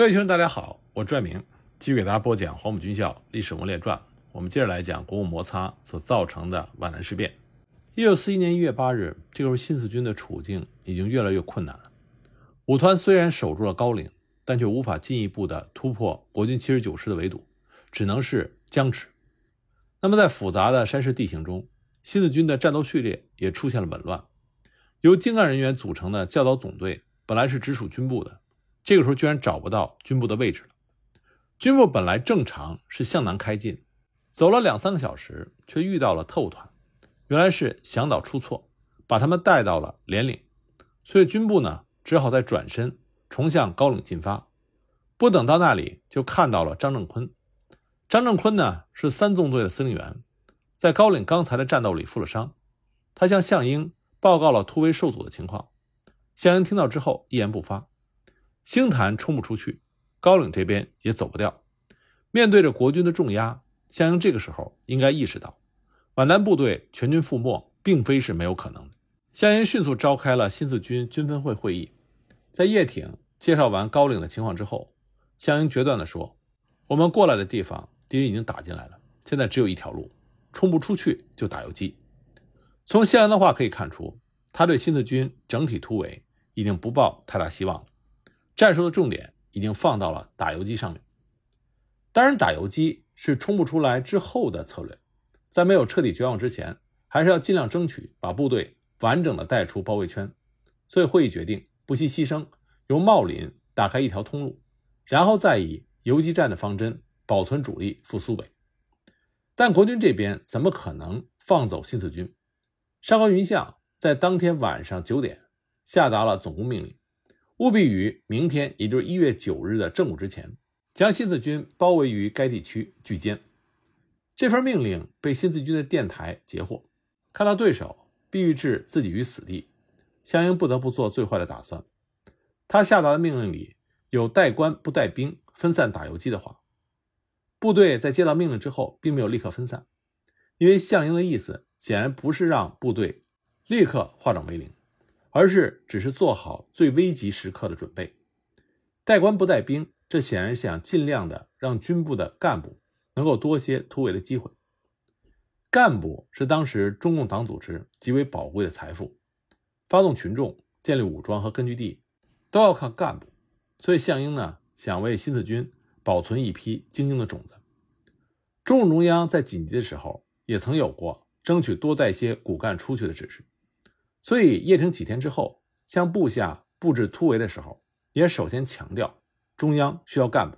各位学生，大家好，我拽明，继续给大家播讲《黄埔军校历史人物传》。我们接着来讲国共摩擦所造成的皖南事变。一九四一年一月八日，这个时候新四军的处境已经越来越困难了。五团虽然守住了高岭，但却无法进一步的突破国军七十九师的围堵，只能是僵持。那么在复杂的山势地形中，新四军的战斗序列也出现了紊乱。由精干人员组成的教导总队本来是直属军部的。这个时候居然找不到军部的位置了。军部本来正常是向南开进，走了两三个小时，却遇到了特务团。原来是向导出错，把他们带到了连岭，所以军部呢只好再转身重向高岭进发。不等到那里，就看到了张正坤。张正坤呢是三纵队的司令员，在高岭刚才的战斗里负了伤。他向项英报告了突围受阻的情况。项英听到之后一言不发。星坛冲不出去，高岭这边也走不掉。面对着国军的重压，项英这个时候应该意识到，皖南部队全军覆没并非是没有可能的。项英迅速召开了新四军军分会会议，在叶挺介绍完高岭的情况之后，项英决断地说：“我们过来的地方，敌人已经打进来了，现在只有一条路，冲不出去就打游击。”从项英的话可以看出，他对新四军整体突围已经不抱太大希望了。战术的重点已经放到了打游击上面。当然，打游击是冲不出来之后的策略，在没有彻底绝望之前，还是要尽量争取把部队完整的带出包围圈。所以会议决定不惜牺牲，由茂林打开一条通路，然后再以游击战的方针保存主力赴苏北。但国军这边怎么可能放走新四军？上官云相在当天晚上九点下达了总攻命令。务必于明天，也就是一月九日的正午之前，将新四军包围于该地区聚歼。这份命令被新四军的电台截获，看到对手必欲置自己于死地，项英不得不做最坏的打算。他下达的命令里有带官不带兵、分散打游击的话。部队在接到命令之后，并没有立刻分散，因为项英的意思显然不是让部队立刻化整为零。而是只是做好最危急时刻的准备，带官不带兵，这显然想尽量的让军部的干部能够多些突围的机会。干部是当时中共党组织极为宝贵的财富，发动群众、建立武装和根据地，都要靠干部。所以项英呢，想为新四军保存一批精英的种子。中共中央在紧急的时候，也曾有过争取多带些骨干出去的指示。所以叶挺几天之后向部下布置突围的时候，也首先强调中央需要干部。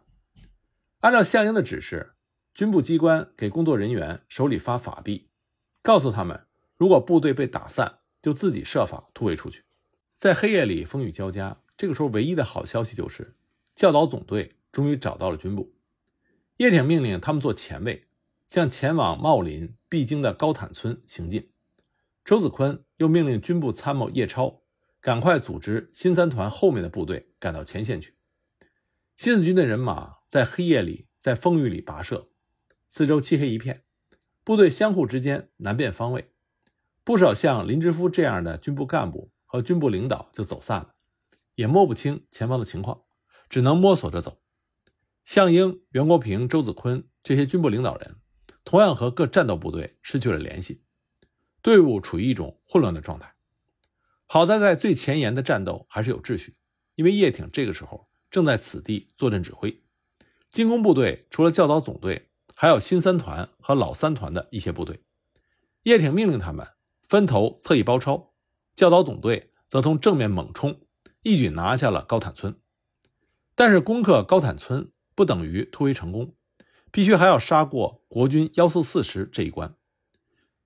按照项英的指示，军部机关给工作人员手里发法币，告诉他们，如果部队被打散，就自己设法突围出去。在黑夜里风雨交加，这个时候唯一的好消息就是教导总队终于找到了军部。叶挺命令他们做前卫，向前往茂林必经的高坦村行进。周子坤又命令军部参谋叶超赶快组织新三团后面的部队赶到前线去。新四军的人马在黑夜里，在风雨里跋涉，四周漆黑一片，部队相互之间难辨方位。不少像林之夫这样的军部干部和军部领导就走散了，也摸不清前方的情况，只能摸索着走。项英、袁国平、周子坤这些军部领导人，同样和各战斗部队失去了联系。队伍处于一种混乱的状态。好在在最前沿的战斗还是有秩序，因为叶挺这个时候正在此地坐镇指挥。进攻部队除了教导总队，还有新三团和老三团的一些部队。叶挺命令他们分头侧翼包抄，教导总队则从正面猛冲，一举拿下了高坦村。但是攻克高坦村不等于突围成功，必须还要杀过国军幺四四师这一关。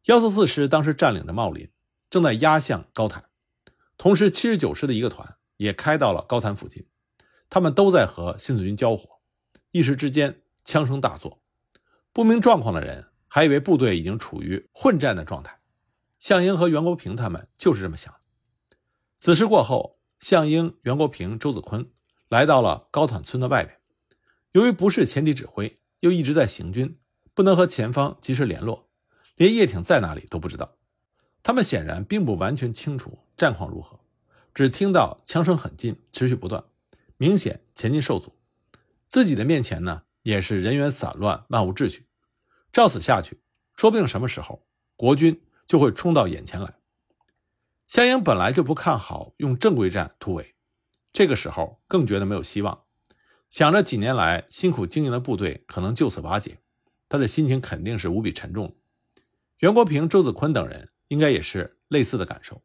幺四四师当时占领着茂林，正在压向高潭，同时七十九师的一个团也开到了高潭附近，他们都在和新四军交火，一时之间枪声大作，不明状况的人还以为部队已经处于混战的状态。项英和袁国平他们就是这么想的。此事过后，项英、袁国平、周子坤来到了高潭村的外边，由于不是前敌指挥，又一直在行军，不能和前方及时联络。连叶挺在哪里都不知道，他们显然并不完全清楚战况如何，只听到枪声很近，持续不断，明显前进受阻。自己的面前呢也是人员散乱，漫无秩序。照此下去，说不定什么时候国军就会冲到眼前来。项英本来就不看好用正规战突围，这个时候更觉得没有希望。想着几年来辛苦经营的部队可能就此瓦解，他的心情肯定是无比沉重。袁国平、周子坤等人应该也是类似的感受。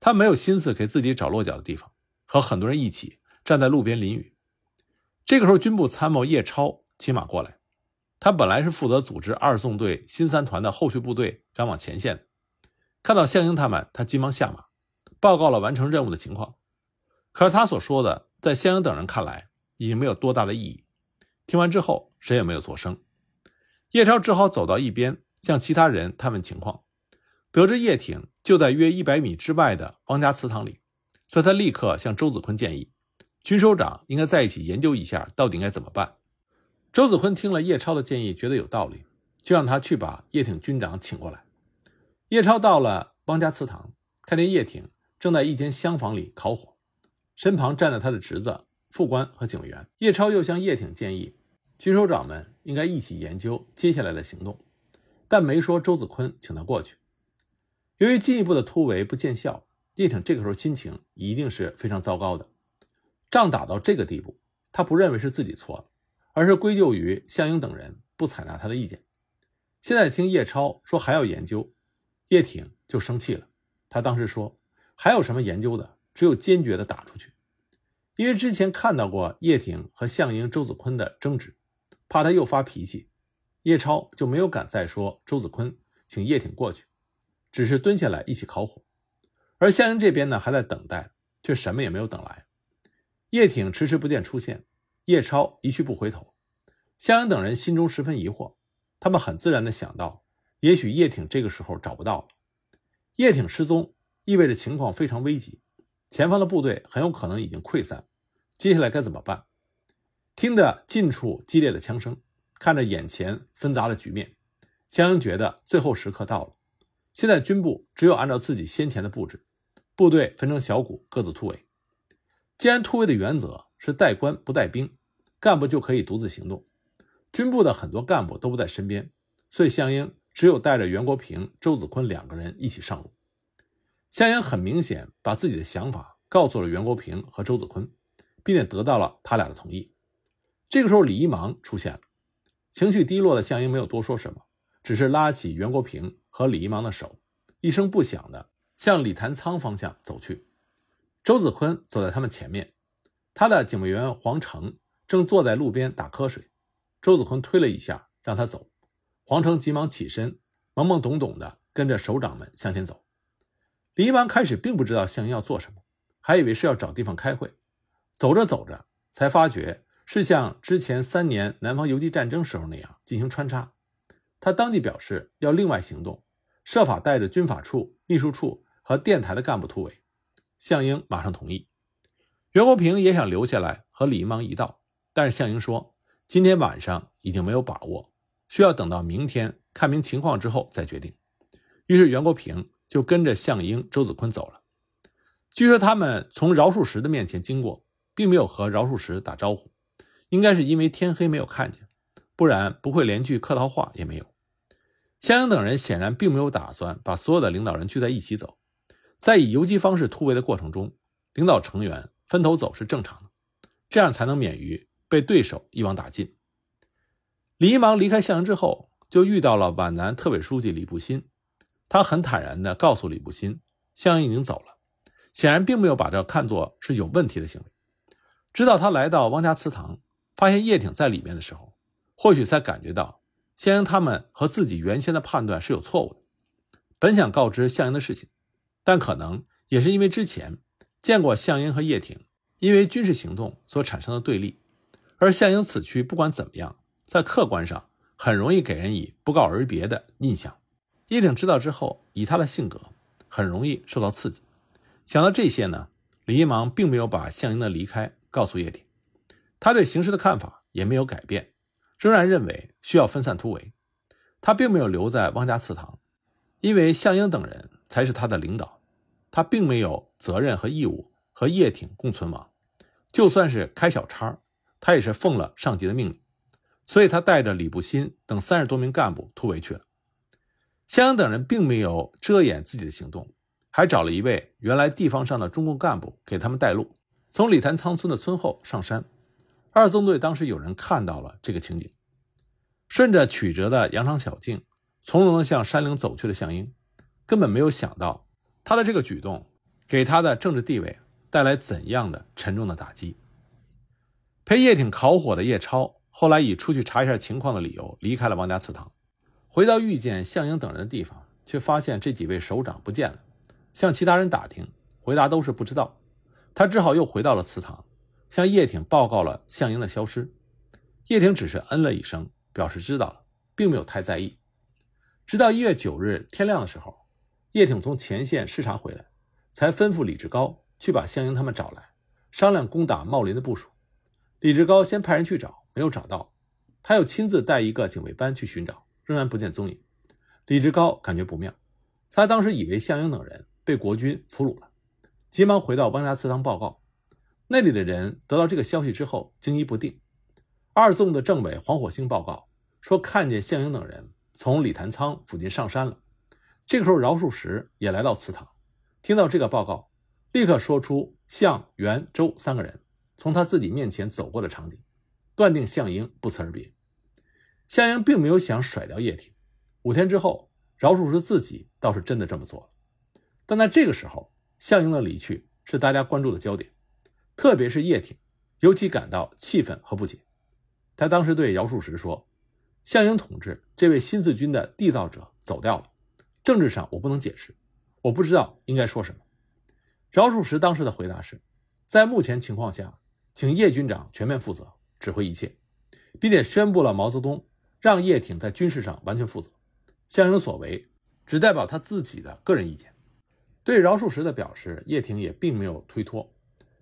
他没有心思给自己找落脚的地方，和很多人一起站在路边淋雨。这个时候，军部参谋叶超骑马过来，他本来是负责组织二纵队新三团的后续部队赶往前线。看到项英他们，他急忙下马，报告了完成任务的情况。可是他所说的，在项英等人看来，已经没有多大的意义。听完之后，谁也没有作声。叶超只好走到一边，向其他人探问情况。得知叶挺就在约一百米之外的汪家祠堂里，所以他立刻向周子坤建议，军首长应该在一起研究一下到底应该怎么办。周子坤听了叶超的建议，觉得有道理，就让他去把叶挺军长请过来。叶超到了汪家祠堂，看见叶挺正在一间厢房里烤火，身旁站着他的侄子。副官和警卫员叶超又向叶挺建议，军首长们应该一起研究接下来的行动，但没说周子坤请他过去。由于进一步的突围不见效，叶挺这个时候心情一定是非常糟糕的。仗打到这个地步，他不认为是自己错了，而是归咎于项英等人不采纳他的意见。现在听叶超说还要研究，叶挺就生气了。他当时说：“还有什么研究的？只有坚决的打出去。”因为之前看到过叶挺和项英、周子坤的争执，怕他又发脾气，叶超就没有敢再说周子坤请叶挺过去，只是蹲下来一起烤火。而夏英这边呢，还在等待，却什么也没有等来。叶挺迟迟不见出现，叶超一去不回头，夏英等人心中十分疑惑，他们很自然的想到，也许叶挺这个时候找不到了。叶挺失踪，意味着情况非常危急，前方的部队很有可能已经溃散。接下来该怎么办？听着近处激烈的枪声，看着眼前纷杂的局面，江英觉得最后时刻到了。现在军部只有按照自己先前的布置，部队分成小股，各自突围。既然突围的原则是带官不带兵，干部就可以独自行动。军部的很多干部都不在身边，所以项英只有带着袁国平、周子坤两个人一起上路。项英很明显把自己的想法告诉了袁国平和周子坤。并且得到了他俩的同意。这个时候，李一芒出现了，情绪低落的项英没有多说什么，只是拉起袁国平和李一芒的手，一声不响的向李谭仓方向走去。周子坤走在他们前面，他的警卫员黄成正坐在路边打瞌睡。周子坤推了一下，让他走。黄成急忙起身，懵懵懂懂的跟着首长们向前走。李一芒开始并不知道项英要做什么，还以为是要找地方开会。走着走着，才发觉是像之前三年南方游击战争时候那样进行穿插。他当即表示要另外行动，设法带着军法处、秘书处和电台的干部突围。项英马上同意。袁国平也想留下来和李一芒一道，但是项英说今天晚上已经没有把握，需要等到明天看明情况之后再决定。于是袁国平就跟着项英、周子坤走了。据说他们从饶漱石的面前经过。并没有和饶漱石打招呼，应该是因为天黑没有看见，不然不会连句客套话也没有。项英等人显然并没有打算把所有的领导人聚在一起走，在以游击方式突围的过程中，领导成员分头走是正常的，这样才能免于被对手一网打尽。李一芒离开项英之后，就遇到了皖南特委书记李步新，他很坦然地告诉李步新，项英已经走了，显然并没有把这看作是有问题的行为。直到他来到汪家祠堂，发现叶挺在里面的时候，或许才感觉到向英他们和自己原先的判断是有错误的。本想告知项英的事情，但可能也是因为之前见过项英和叶挺因为军事行动所产生的对立，而项英此去不管怎么样，在客观上很容易给人以不告而别的印象。叶挺知道之后，以他的性格，很容易受到刺激。想到这些呢，李一芒并没有把项英的离开。告诉叶挺，他对形势的看法也没有改变，仍然认为需要分散突围。他并没有留在汪家祠堂，因为项英等人才是他的领导，他并没有责任和义务和叶挺共存亡。就算是开小差，他也是奉了上级的命令，所以他带着李步新等三十多名干部突围去了。向英等人并没有遮掩自己的行动，还找了一位原来地方上的中共干部给他们带路，从李潭仓村的村后上山。二纵队当时有人看到了这个情景，顺着曲折的羊肠小径，从容地向山岭走去的项英，根本没有想到他的这个举动给他的政治地位带来怎样的沉重的打击。陪叶挺烤火的叶超后来以出去查一下情况的理由离开了王家祠堂，回到遇见项英等人的地方，却发现这几位首长不见了。向其他人打听，回答都是不知道。他只好又回到了祠堂。向叶挺报告了项英的消失，叶挺只是嗯了一声，表示知道了，并没有太在意。直到一月九日天亮的时候，叶挺从前线视察回来，才吩咐李志高去把项英他们找来，商量攻打茂林的部署。李志高先派人去找，没有找到，他又亲自带一个警卫班去寻找，仍然不见踪影。李志高感觉不妙，他当时以为项英等人被国军俘虏了，急忙回到汪家祠堂报告。那里的人得到这个消息之后惊疑不定。二纵的政委黄火星报告说，看见项英等人从李潭仓附近上山了。这个时候，饶漱石也来到祠堂，听到这个报告，立刻说出项、袁、周三个人从他自己面前走过的场景，断定项英不辞而别。项英并没有想甩掉叶挺。五天之后，饶漱石自己倒是真的这么做了。但在这个时候，项英的离去是大家关注的焦点。特别是叶挺，尤其感到气愤和不解。他当时对饶漱石说：“项英同志这位新四军的缔造者走掉了，政治上我不能解释，我不知道应该说什么。”饶漱石当时的回答是：“在目前情况下，请叶军长全面负责，指挥一切，并且宣布了毛泽东让叶挺在军事上完全负责，项英所为只代表他自己的个人意见。”对饶漱石的表示，叶挺也并没有推脱。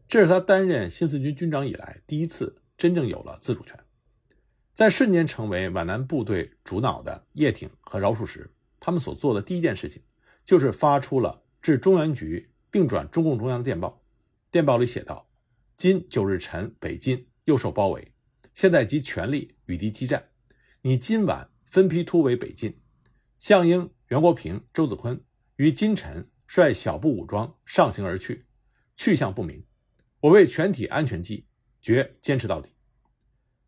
这是他担任新四军军长以来第一次真正有了自主权，在瞬间成为皖南部队主脑的叶挺和饶漱石，他们所做的第一件事情，就是发出了致中原局并转中共中央的电报。电报里写道：“今九日晨，北京又受包围，现在集全力与敌激战。你今晚分批突围北进，项英、袁国平、周子坤于今晨率小部武装上行而去，去向不明。”我为全体安全计，决坚持到底。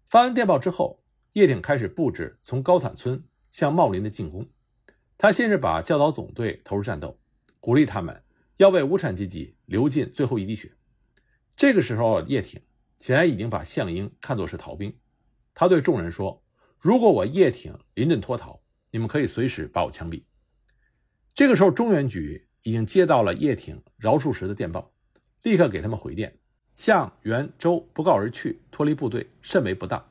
发完电报之后，叶挺开始布置从高坦村向茂林的进攻。他先是把教导总队投入战斗，鼓励他们要为无产阶级流尽最后一滴血。这个时候，叶挺显然已经把项英看作是逃兵。他对众人说：“如果我叶挺临阵脱逃，你们可以随时把我枪毙。”这个时候，中原局已经接到了叶挺、饶漱石的电报，立刻给他们回电。向袁周不告而去，脱离部队，甚为不当。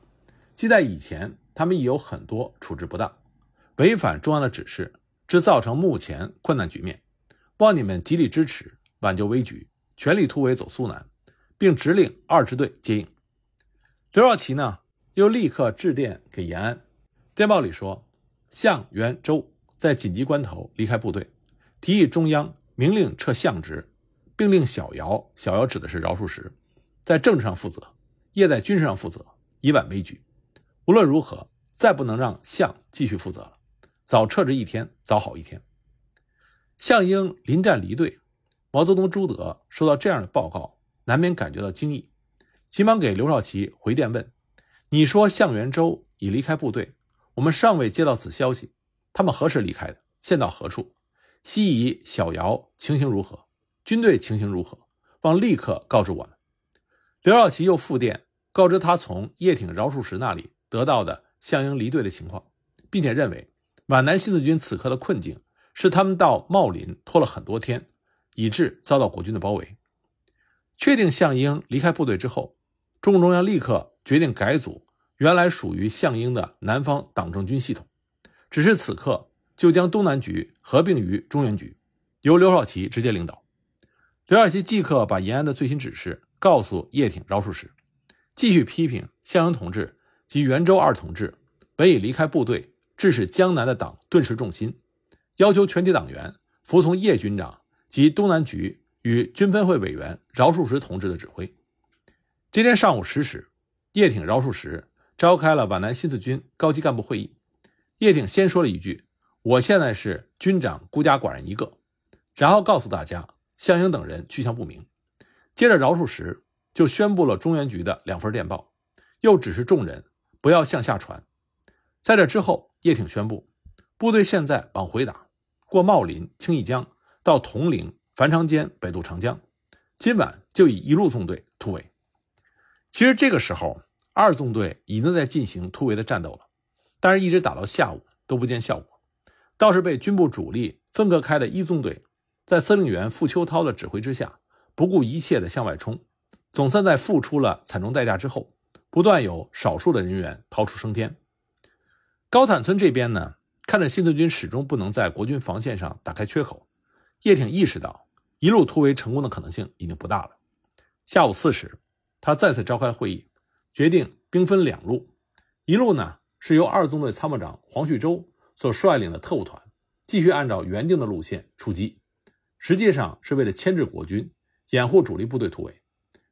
即在以前，他们已有很多处置不当，违反中央的指示，致造成目前困难局面。望你们极力支持，挽救危局，全力突围走苏南，并指令二支队接应。刘少奇呢，又立刻致电给延安，电报里说，向袁周在紧急关头离开部队，提议中央明令撤相职，并令小姚，小姚指的是饶漱石。在政治上负责，叶在军事上负责，以挽危局。无论如何，再不能让项继续负责了。早撤职一天，早好一天。项英临战离队，毛泽东、朱德收到这样的报告，难免感觉到惊异，急忙给刘少奇回电问：“你说项元周已离开部队，我们尚未接到此消息，他们何时离开的？现到何处？西夷、小姚情形如何？军队情形如何？望立刻告知我们。”刘少奇又复电告知他从叶挺、饶漱石那里得到的项英离队的情况，并且认为皖南新四军此刻的困境是他们到茂林拖了很多天，以致遭到国军的包围。确定项英离开部队之后，中共中央立刻决定改组原来属于项英的南方党政军系统，只是此刻就将东南局合并于中原局，由刘少奇直接领导。刘少奇即刻把延安的最新指示。告诉叶挺、饶漱石，继续批评项英同志及袁周二同志本已离开部队，致使江南的党顿时重心，要求全体党员服从叶军长及东南局与军分会委员饶漱石同志的指挥。今天上午十时，叶挺、饶漱石召开了皖南新四军高级干部会议。叶挺先说了一句：“我现在是军长孤家寡人一个。”然后告诉大家，项英等人去向不明。接着，饶漱石就宣布了中原局的两份电报，又指示众人不要向下传。在这之后，叶挺宣布，部队现在往回打，过茂林、清义江，到铜陵、樊长间，北渡长江。今晚就以一路纵队突围。其实这个时候，二纵队已经在进行突围的战斗了，但是一直打到下午都不见效果，倒是被军部主力分割开的一纵队。在司令员傅秋涛的指挥之下，不顾一切地向外冲，总算在付出了惨重代价之后，不断有少数的人员逃出升天。高坦村这边呢，看着新四军始终不能在国军防线上打开缺口，叶挺意识到一路突围成功的可能性已经不大了。下午四时，他再次召开会议，决定兵分两路，一路呢是由二纵队参谋长黄旭洲所率领的特务团，继续按照原定的路线出击。实际上是为了牵制国军，掩护主力部队突围。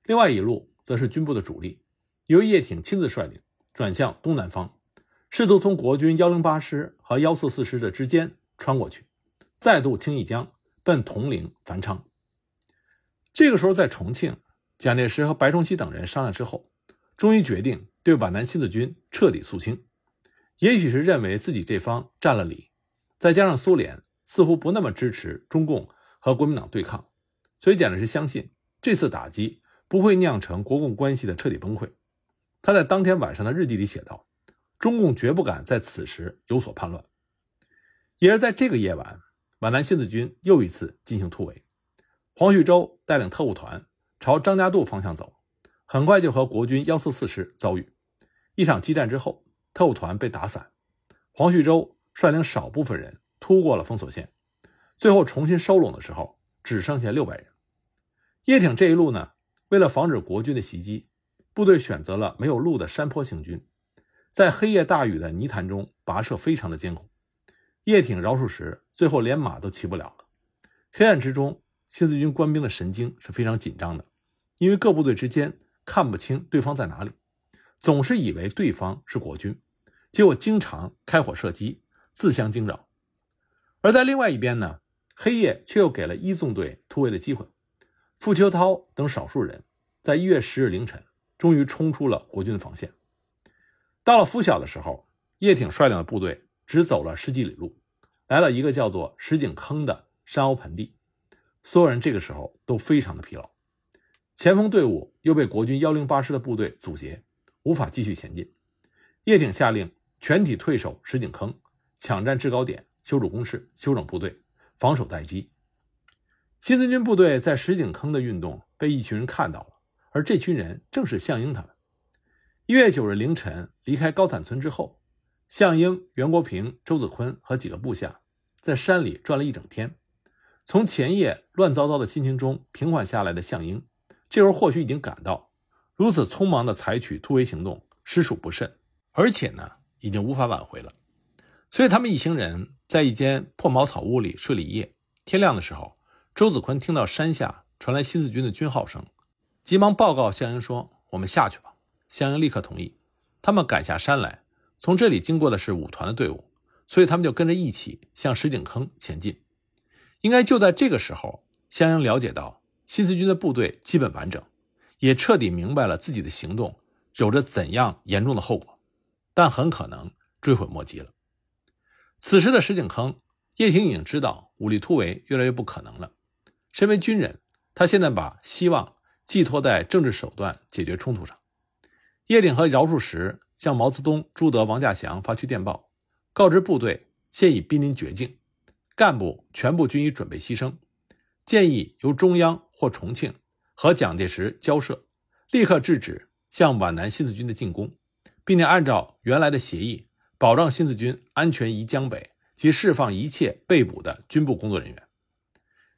另外一路则是军部的主力，由叶挺亲自率领，转向东南方，试图从国军幺零八师和幺四四师的之间穿过去，再渡清义江，奔铜陵、繁昌。这个时候，在重庆，蒋介石和白崇禧等人商量之后，终于决定对皖南新四军彻底肃清。也许是认为自己这方占了理，再加上苏联似乎不那么支持中共。和国民党对抗，所以蒋介石相信这次打击不会酿成国共关系的彻底崩溃。他在当天晚上的日记里写道：“中共绝不敢在此时有所叛乱。”也是在这个夜晚，皖南新四军又一次进行突围。黄旭洲带领特务团朝张家渡方向走，很快就和国军幺四四师遭遇。一场激战之后，特务团被打散，黄旭洲率领少部分人突过了封锁线。最后重新收拢的时候，只剩下六百人。叶挺这一路呢，为了防止国军的袭击，部队选择了没有路的山坡行军，在黑夜大雨的泥潭中跋涉，非常的艰苦。叶挺、饶漱石最后连马都骑不了了。黑暗之中，新四军官兵的神经是非常紧张的，因为各部队之间看不清对方在哪里，总是以为对方是国军，结果经常开火射击，自相惊扰。而在另外一边呢？黑夜却又给了一纵队突围的机会。傅秋涛等少数人在一月十日凌晨，终于冲出了国军的防线。到了拂晓的时候，叶挺率领的部队只走了十几里路，来了一个叫做石井坑的山凹盆地。所有人这个时候都非常的疲劳，前锋队伍又被国军幺零八师的部队阻截，无法继续前进。叶挺下令全体退守石井坑，抢占制高点，修筑工事，休整部队。防守待机，新四军部队在石井坑的运动被一群人看到了，而这群人正是项英他们。一月九日凌晨离开高坦村之后，项英、袁国平、周子坤和几个部下在山里转了一整天。从前夜乱糟糟的心情中平缓下来的项英，这时候或许已经感到如此匆忙的采取突围行动实属不慎，而且呢，已经无法挽回了。所以他们一行人。在一间破茅草屋里睡了一夜。天亮的时候，周子坤听到山下传来新四军的军号声，急忙报告项英说：“我们下去吧。”项英立刻同意。他们赶下山来，从这里经过的是五团的队伍，所以他们就跟着一起向石井坑前进。应该就在这个时候，项英了解到新四军的部队基本完整，也彻底明白了自己的行动有着怎样严重的后果，但很可能追悔莫及了。此时的石井坑，叶挺已经知道武力突围越来越不可能了。身为军人，他现在把希望寄托在政治手段解决冲突上。叶挺和饶漱石向毛泽东、朱德、王稼祥发去电报，告知部队现已濒临绝境，干部全部均已准备牺牲，建议由中央或重庆和蒋介石交涉，立刻制止向皖南新四军的进攻，并且按照原来的协议。保障新四军安全移江北及释放一切被捕的军部工作人员。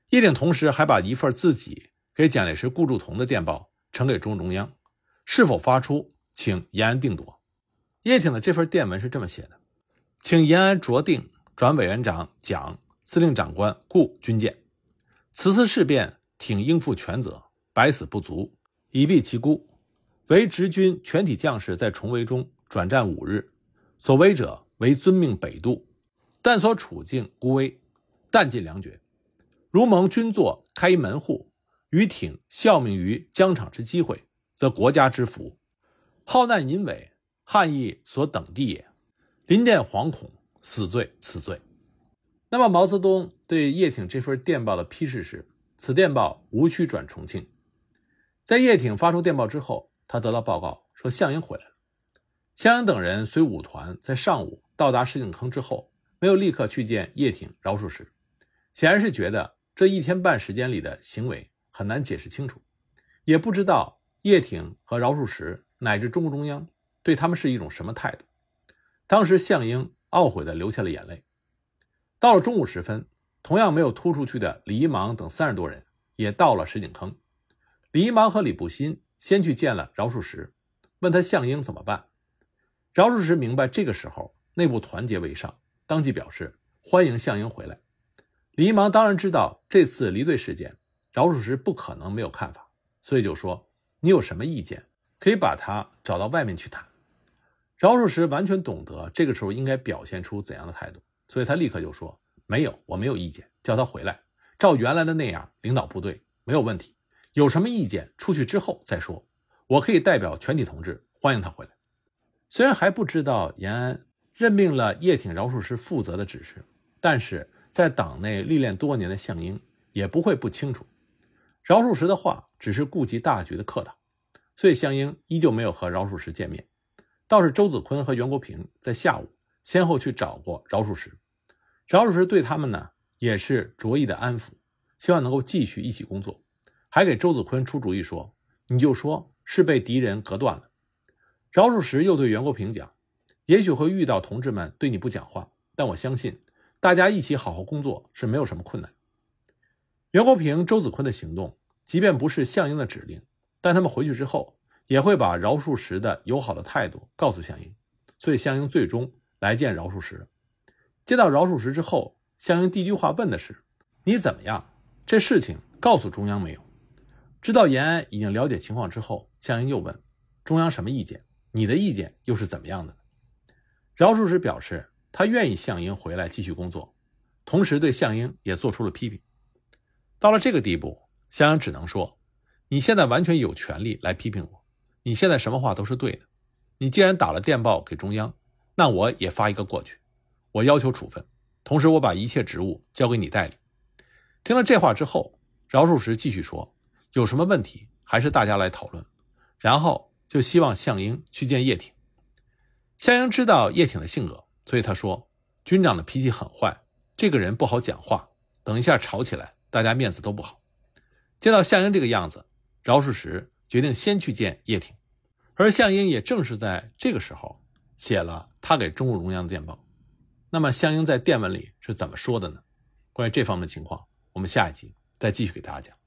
叶挺同时还把一份自己给蒋介石、顾祝同的电报呈给中共中央，是否发出，请延安定夺。叶挺的这份电文是这么写的：“请延安酌定转委员长蒋、司令长官顾军舰。此次事变，挺应负全责，百死不足，以避其辜。为直军全体将士在重围中转战五日，所为者为遵命北渡，但所处境孤危，弹尽粮绝。如蒙军座开门户，与挺效命于疆场之机会，则国家之福。好难淫伪，汉义所等地也。临殿惶恐，死罪，死罪。那么毛泽东对叶挺这份电报的批示是：此电报无需转重庆。在叶挺发出电报之后，他得到报告说项英回来了。项英等人随五团在上午到达石井坑之后，没有立刻去见叶挺、饶漱石，显然是觉得这一天半时间里的行为很难解释清楚，也不知道叶挺和饶漱石乃至中共中央对他们是一种什么态度。当时项英懊悔地流下了眼泪。到了中午时分，同样没有突出去的李一芒等三十多人也到了石井坑。李一芒和李步新先去见了饶漱石，问他项英怎么办。饶漱石明白这个时候内部团结为上，当即表示欢迎项英回来。李一芒当然知道这次离队事件，饶漱石不可能没有看法，所以就说：“你有什么意见，可以把他找到外面去谈。”饶漱石完全懂得这个时候应该表现出怎样的态度。所以他立刻就说：“没有，我没有意见，叫他回来，照原来的那样领导部队没有问题。有什么意见，出去之后再说。我可以代表全体同志欢迎他回来。”虽然还不知道延安任命了叶挺、饶漱石负责的指示，但是在党内历练多年的项英也不会不清楚，饶漱石的话只是顾及大局的客套。所以项英依旧没有和饶漱石见面，倒是周子坤和袁国平在下午先后去找过饶漱石。饶漱石对他们呢也是着意的安抚，希望能够继续一起工作，还给周子坤出主意说：“你就说是被敌人隔断了。”饶漱石又对袁国平讲：“也许会遇到同志们对你不讲话，但我相信大家一起好好工作是没有什么困难。”袁国平、周子坤的行动，即便不是项英的指令，但他们回去之后也会把饶漱石的友好的态度告诉项英，所以项英最终来见饶漱石。接到饶漱石之后，项英第一句话问的是：“你怎么样？这事情告诉中央没有？”知道延安已经了解情况之后，项英又问：“中央什么意见？你的意见又是怎么样的？”饶漱石表示，他愿意项英回来继续工作，同时对项英也做出了批评。到了这个地步，项英只能说：“你现在完全有权利来批评我，你现在什么话都是对的。你既然打了电报给中央，那我也发一个过去。”我要求处分，同时我把一切职务交给你代理。听了这话之后，饶漱石继续说：“有什么问题，还是大家来讨论。”然后就希望项英去见叶挺。项英知道叶挺的性格，所以他说：“军长的脾气很坏，这个人不好讲话，等一下吵起来，大家面子都不好。”见到项英这个样子，饶漱石决定先去见叶挺，而项英也正是在这个时候写了他给中共中央的电报。那么项英在电文里是怎么说的呢？关于这方面情况，我们下一集再继续给大家讲。